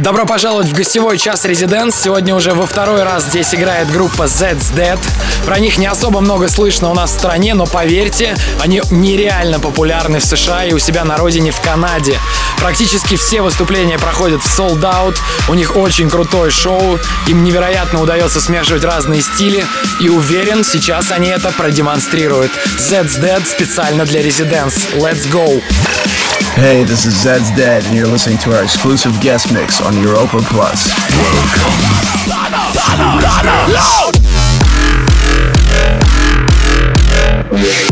Добро пожаловать в гостевой час Резиденс. Сегодня уже во второй раз здесь играет группа Z's Dead. Про них не особо много слышно у нас в стране, но поверьте, они нереально популярны в США и у себя на родине в Канаде. Практически все выступления проходят в sold out, у них очень крутое шоу, им невероятно удается смешивать разные стили, и уверен, сейчас они это продемонстрируют. Z's Dead специально для Резиденс. Let's go! Hey, this is Zed's Dead, and you're listening to our exclusive guest mix on Europa Plus. Guest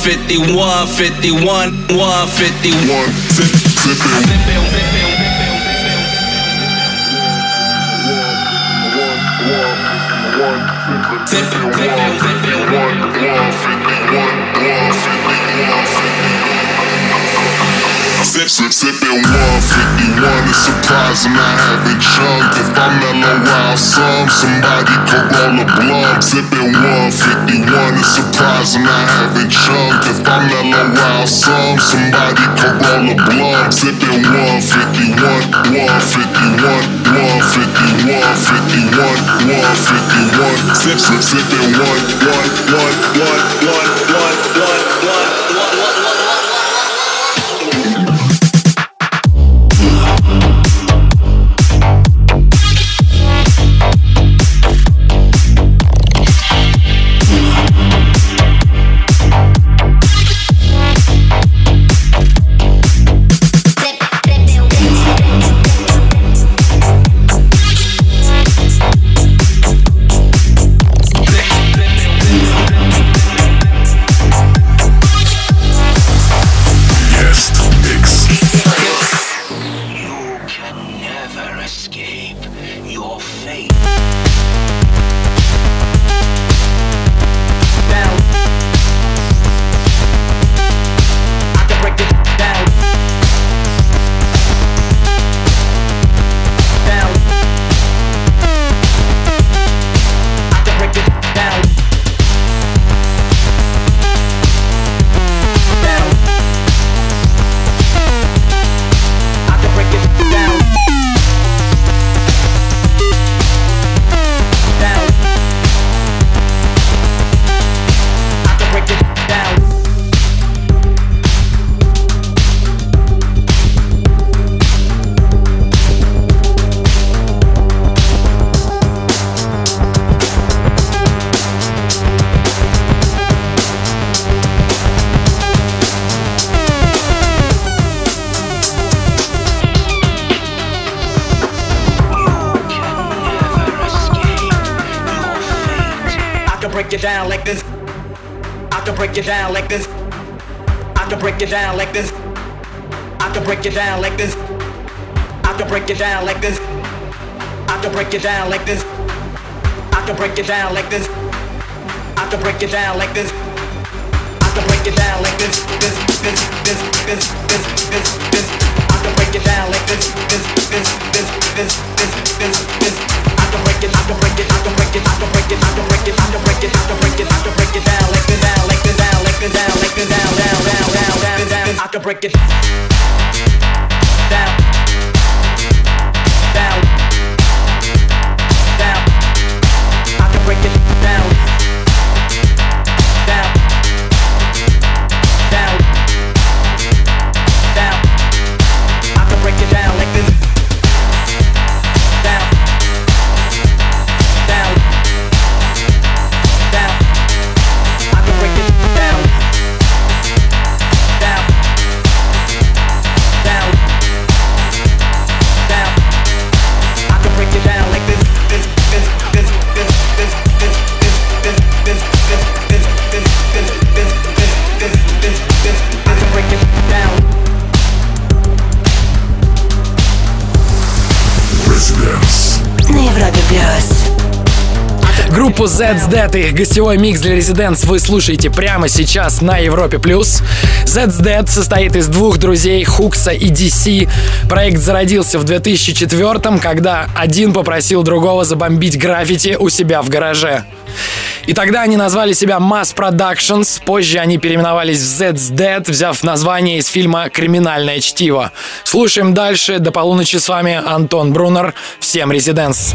151, 151, 151, 151. Sipping, Sip, sip, sipping 151 is surprising I haven't chunked. If I mellow out some, somebody could roll a blunt. Sipping 151 is surprising I haven't chunked. If I mellow out some, somebody could roll a blunt. Sipping 151, 151, 151, 51, 151. Sip, sip, sipping 1, 1, 1, 1, 1, 1, 1, 1, break down like this. I can break it down like this. I can break it down like this. I can break it down like this. I can break it down like this. I can break it down like this. I can break it down like this. This, this, this, this, this, this, this. I can break it down like this. This, this, this, this, this, this, this. Break it down. Группу Z's Dead и их гостевой микс для Residents вы слушаете прямо сейчас на Европе+. плюс. Z's Dead состоит из двух друзей Хукса и DC. Проект зародился в 2004 когда один попросил другого забомбить граффити у себя в гараже. И тогда они назвали себя Mass Productions, позже они переименовались в Z's Dead, взяв название из фильма «Криминальное чтиво». Слушаем дальше. До полуночи с вами Антон Брунер. Всем резиденс.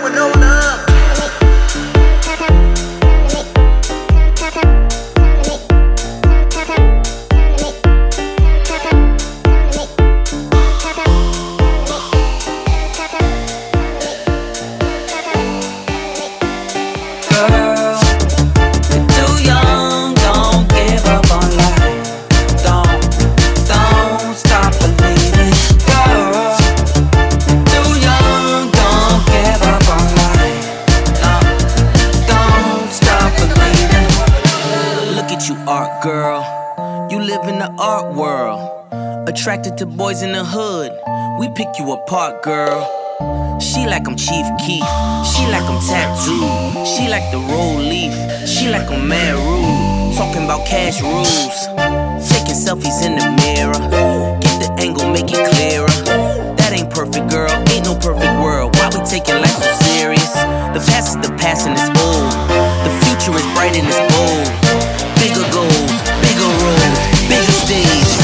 going on up. Attracted to boys in the hood, we pick you apart, girl. She like I'm Chief Keef, she like I'm tattooed, she like the roll leaf, she like a man rude. Talking about cash rules, taking selfies in the mirror. Get the angle, make it clearer. That ain't perfect, girl, ain't no perfect world. Why we taking life so serious? The past is the past and it's old. The future is bright and it's bold. Bigger goals, bigger roles, bigger stage.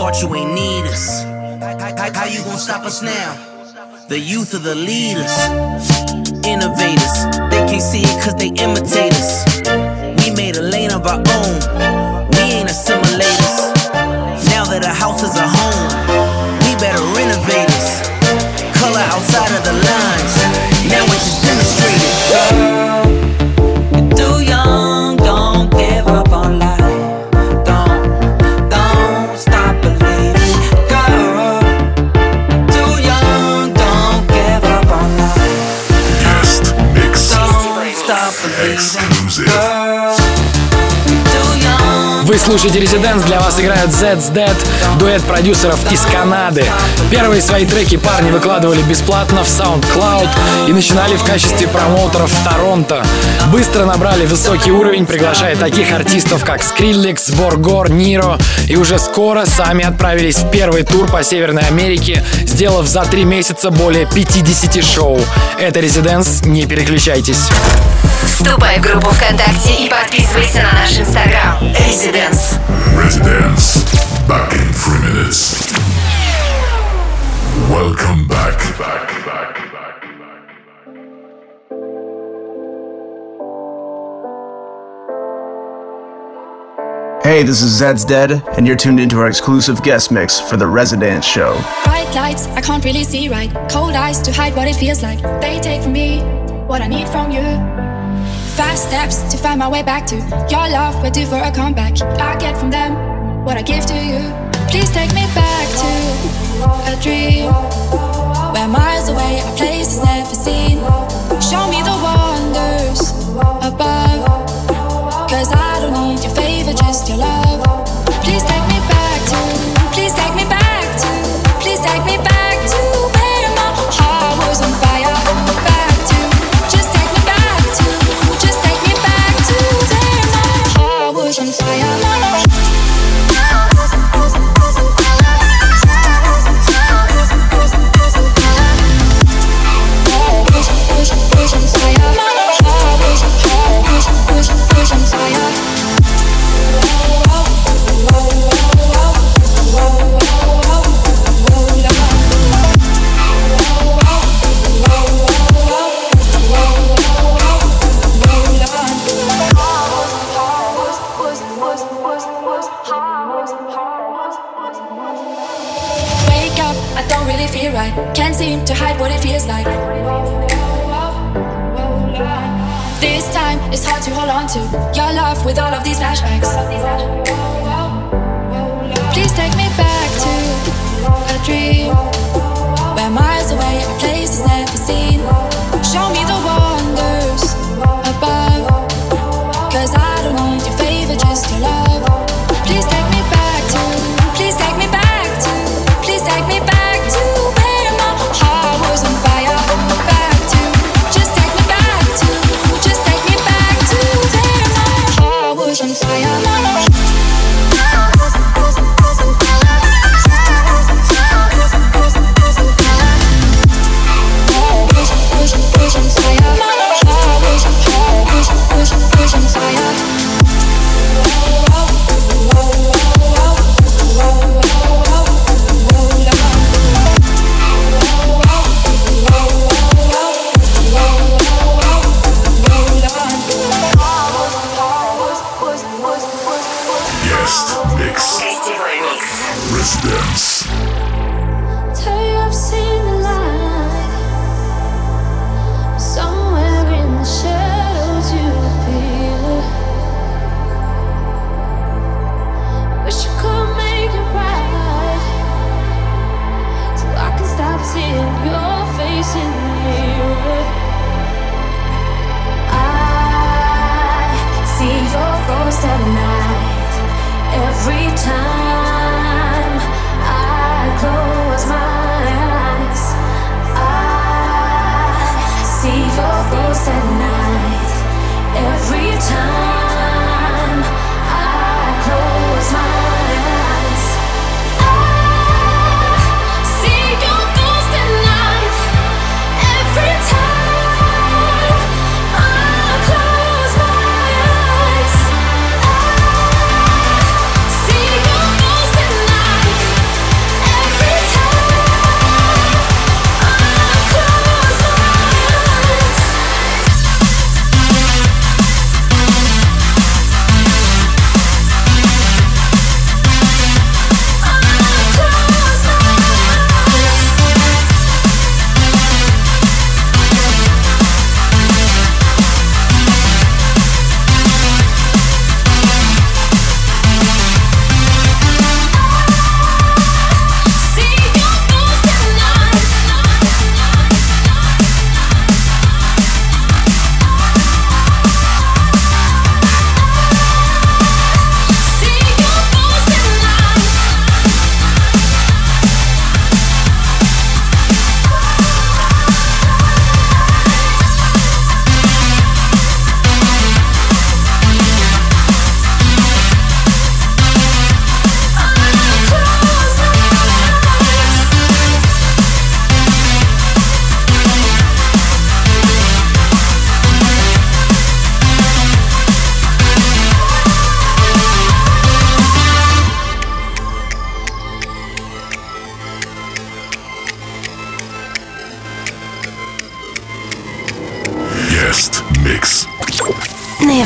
Thought you ain't need us. How, how you gonna stop us now? The youth are the leaders, innovators. They can't see it cause they imitate us. We made a lane of our own. Слушаете Резиденс, для вас играют Zed's Dead, дуэт продюсеров из Канады. Первые свои треки парни выкладывали бесплатно в SoundCloud и начинали в качестве промоутеров в Торонто. Быстро набрали высокий уровень, приглашая таких артистов, как Skrillex, Боргор, Ниро, и уже скоро сами отправились в первый тур по Северной Америке, сделав за три месяца более 50 шоу. Это Резиденс, не переключайтесь. Вступай в группу ВКонтакте и подписывайся на наш инстаграм. Residence. Residence. Back in three minutes. Welcome back. back, back, back. Hey, this is Zed's Dead, and you're tuned into our exclusive guest mix for the Residence Show. Bright lights, I can't really see right. Cold eyes to hide what it feels like. They take from me what I need from you. Fast steps to find my way back to your love. We're due for a comeback. I get from them what I give to you. Please take me back to a dream where miles away, a place is never seen. Show me the wonders above. Cause I don't need your favor, just your love. Please take dream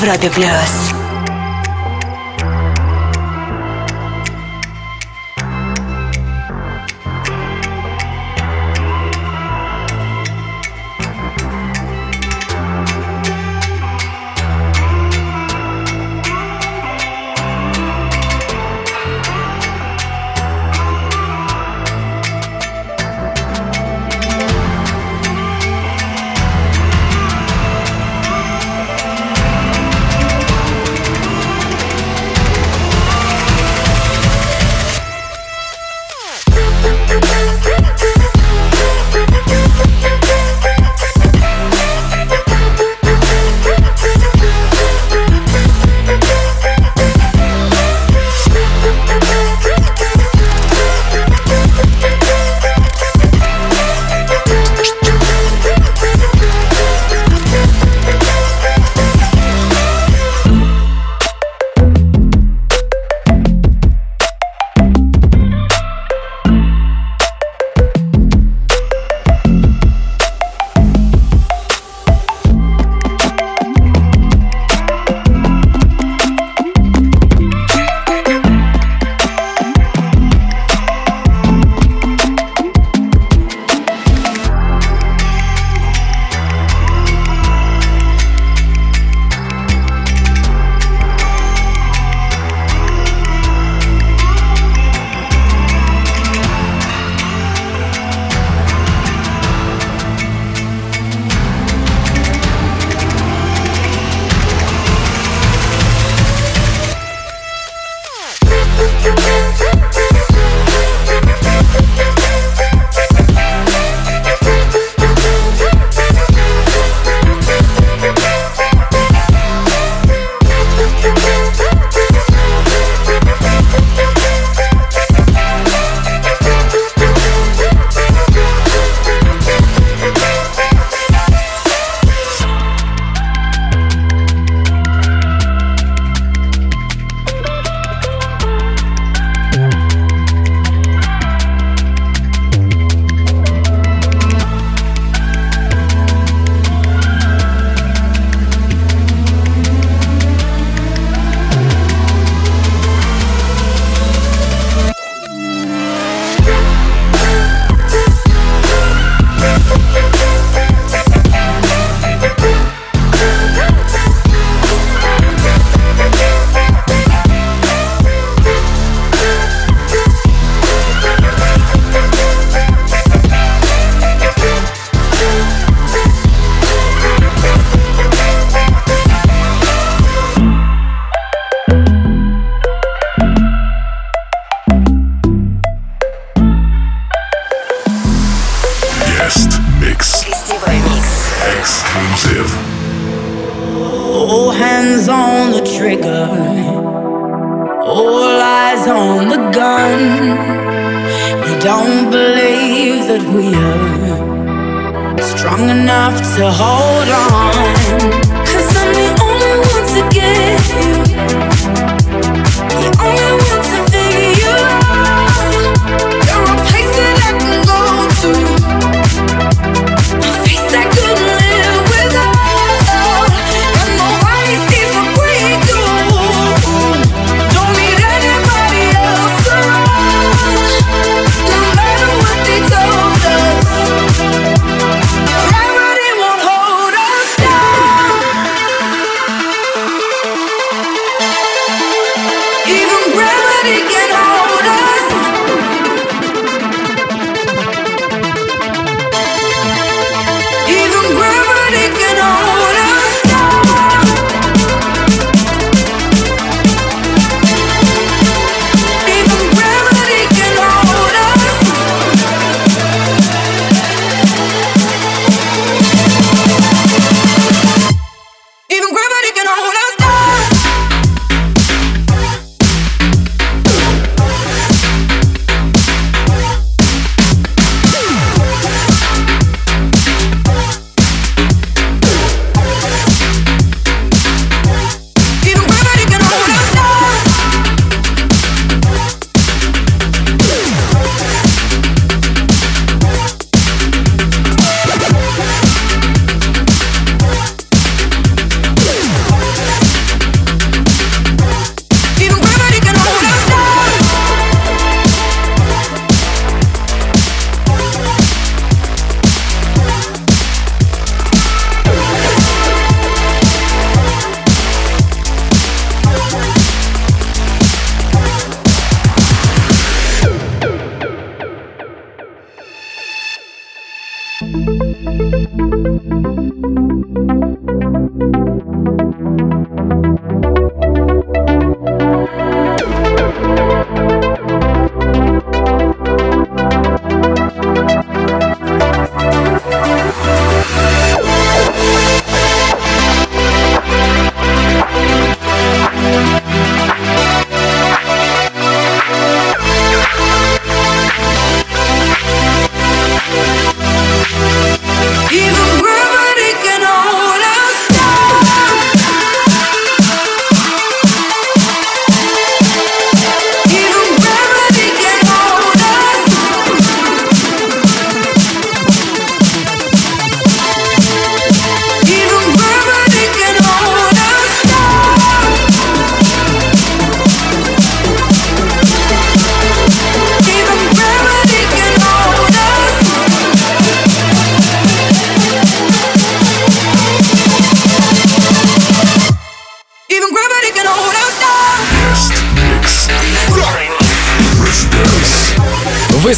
Европе плюс.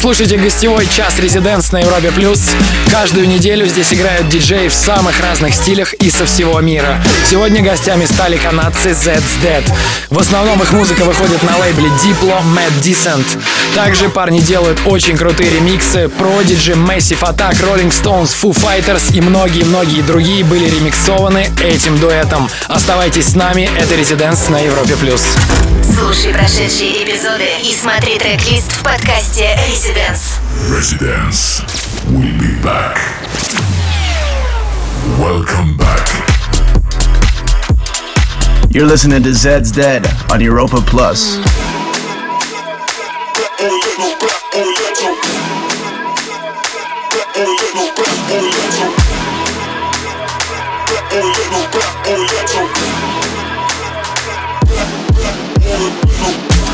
Слушаете гостевой час Резиденс на Европе Плюс. Каждую неделю здесь играют диджеи в самых разных стилях и со всего мира. Сегодня гостями стали канадцы Zed's Dead. В основном их музыка выходит на лейбле Diplo Mad Descent. Также парни делают очень крутые ремиксы. Prodigy, Massive Attack, Rolling Stones, Foo Fighters и многие-многие другие были ремиксованы этим дуэтом. Оставайтесь с нами, это Резиденс на Европе Плюс. Слушай прошедшие эпизоды и смотри трек-лист в подкасте Residence. Residence. We'll be back. Welcome back. You're listening to Zed's Dead on Europa Plus.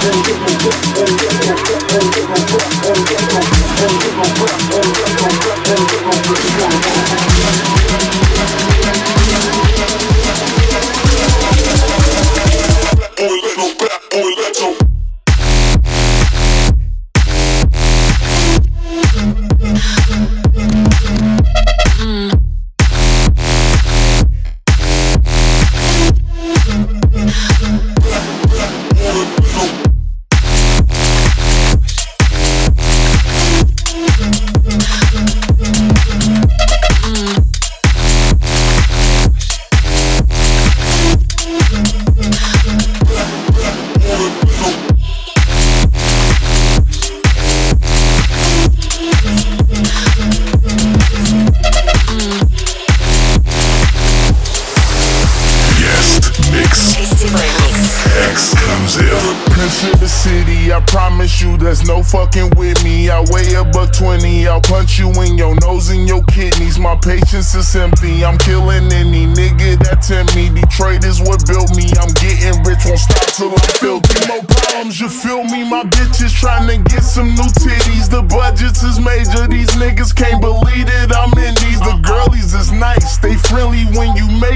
Is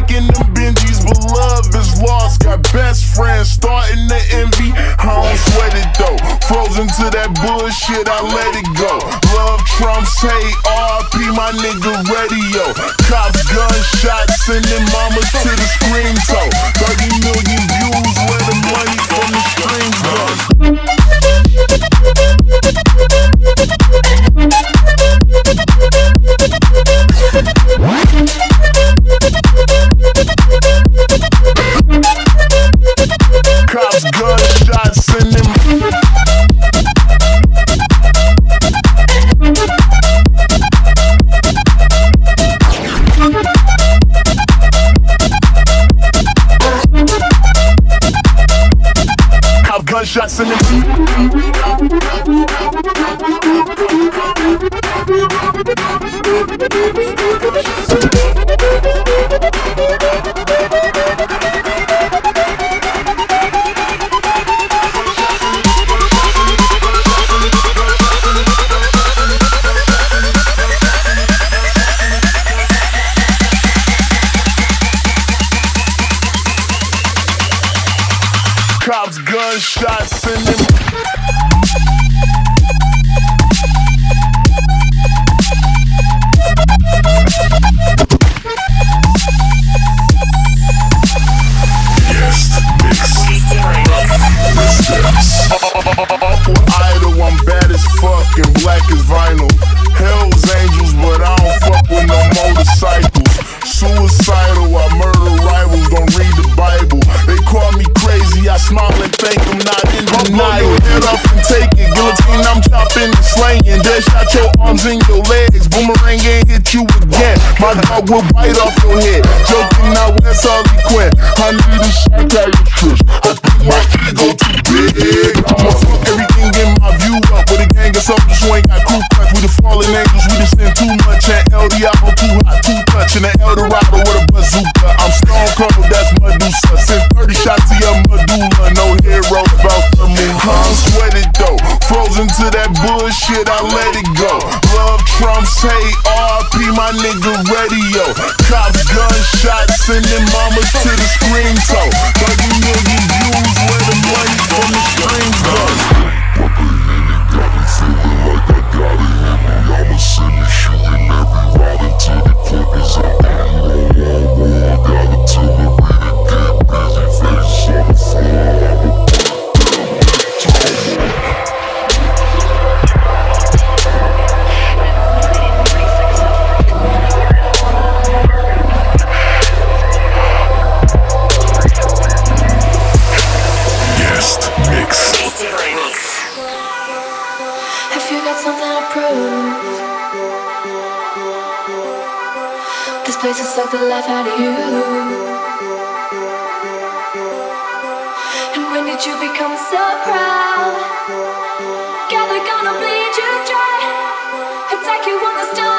making them Benjis, but love is lost. Got best friends starting to envy. I don't sweat it though. Frozen to that bullshit, I let it go. Love trumps hate. RP my nigga radio. Cops gunshots sending mamas to the screen toe. 30 million views where the money from the streams goes. will bite off your head. Joking, I wear Harley Quinn. I need a shot at your this place will suck the life out of you. And when did you become so proud? Gather, gonna bleed you dry, attack you on the stone.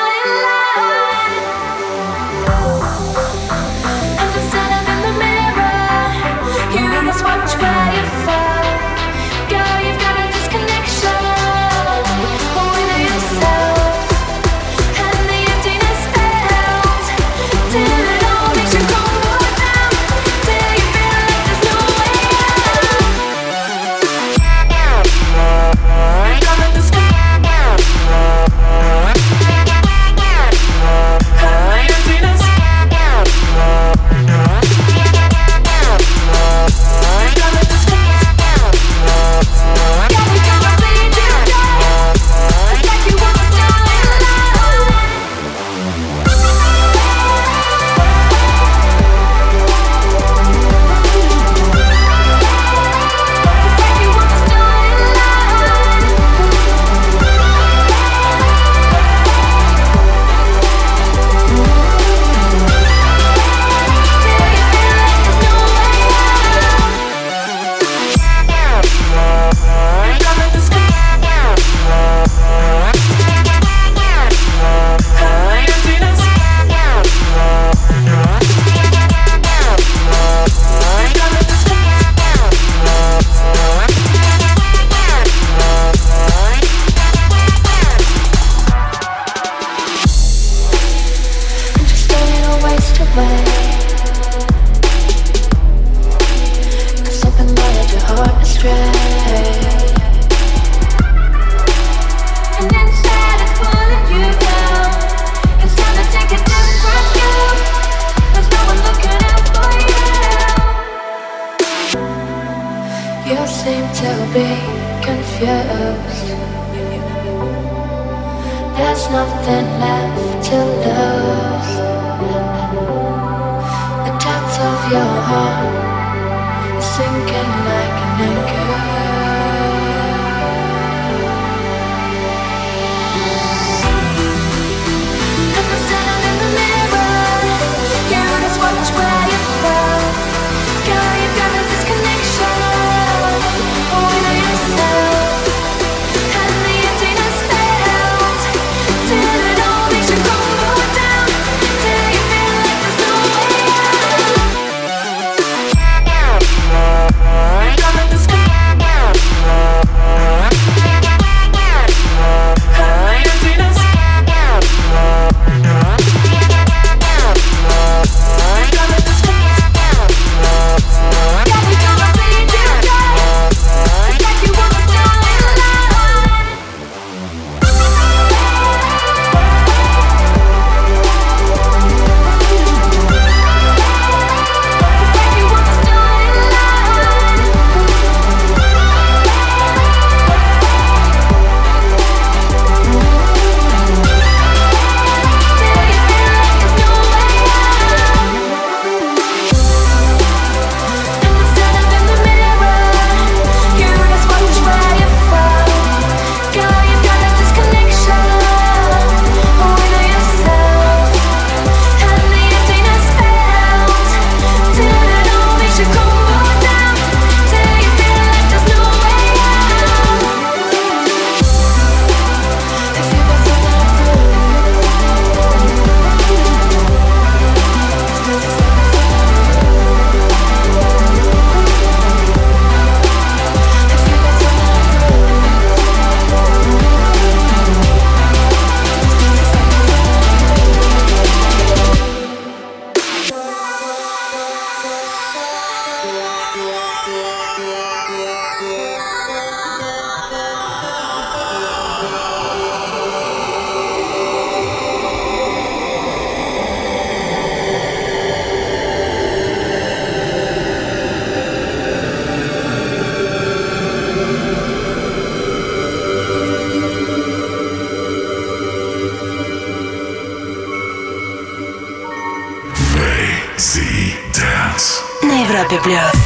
bibliothèque.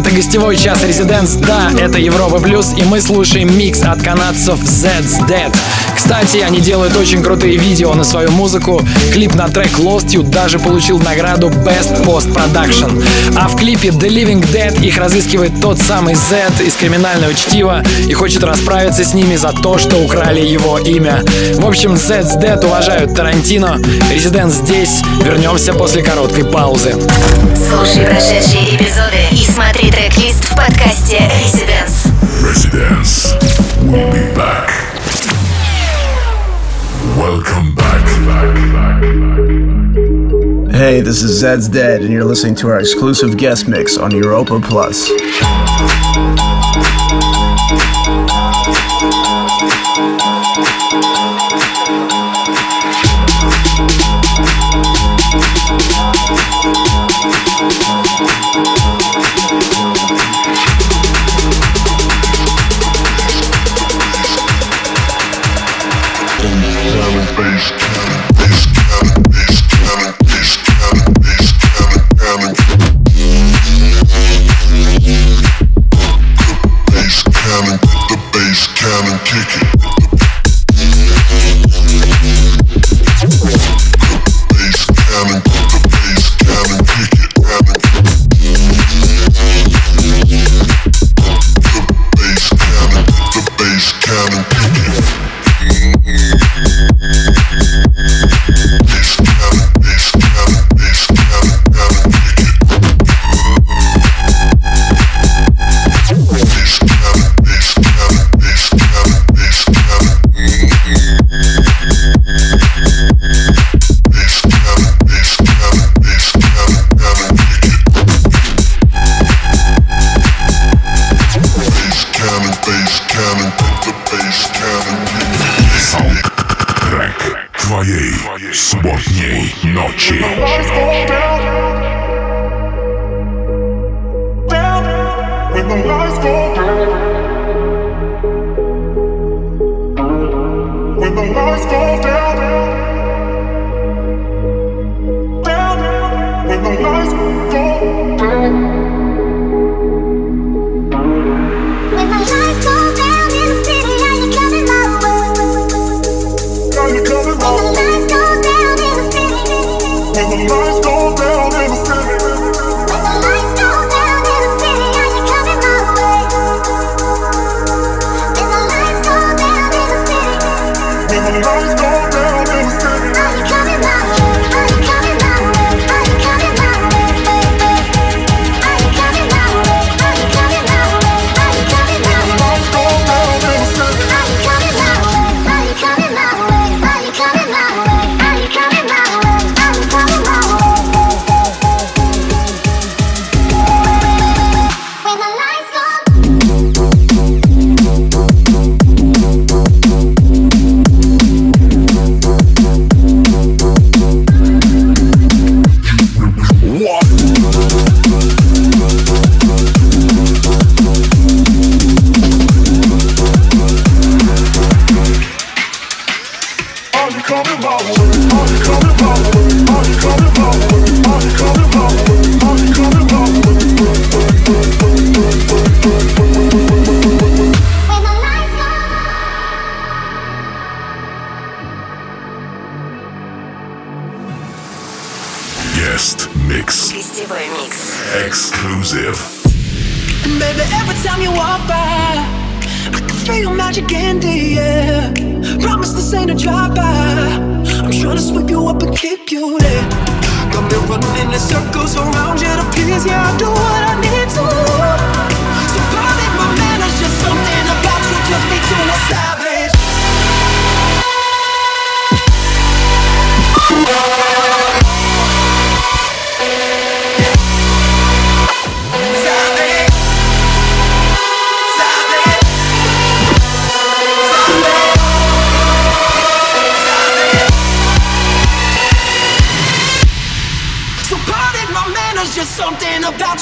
Это гостевой час Резиденс. Да, это Европа Плюс, и мы слушаем микс от канадцев Zed's Dead. Кстати, они делают очень крутые видео на свою музыку. Клип на трек Lost You даже получил награду Best Post Production. А в клипе The Living Dead их разыскивает тот самый Z из криминального чтива и хочет расправиться с ними за то, что украли его имя. В общем, Zed's Dead уважают Тарантино. Резиденс здесь. Вернемся после короткой паузы. Слушай прошедшие эпизоды и смотри трек-лист в подкасте Residence. Residence. We'll be back. Welcome back. Hey, this is Zed's Dead, and you're listening to our exclusive guest mix on Europa Plus. Thank you. space.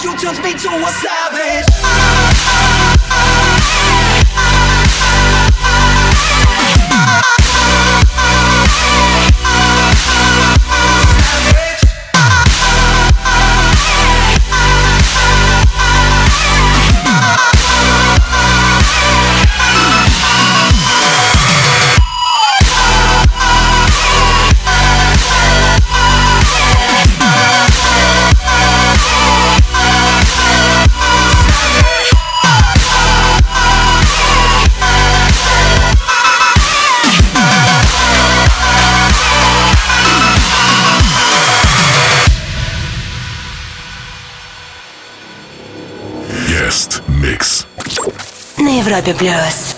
You turns me to a savage. Европе плюс.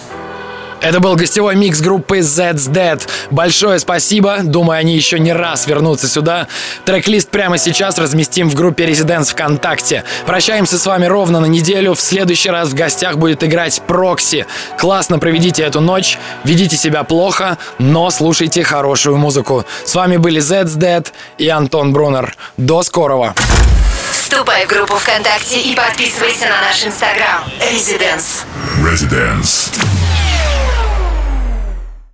Это был гостевой микс группы Z's Dead. Большое спасибо. Думаю, они еще не раз вернутся сюда. Трек-лист прямо сейчас разместим в группе Residents ВКонтакте. Прощаемся с вами ровно на неделю. В следующий раз в гостях будет играть Прокси. Классно проведите эту ночь. Ведите себя плохо, но слушайте хорошую музыку. С вами были Z's Dead и Антон Брунер. До скорого. Вступай в группу ВКонтакте и подписывайся на наш инстаграм. Residence. Residence.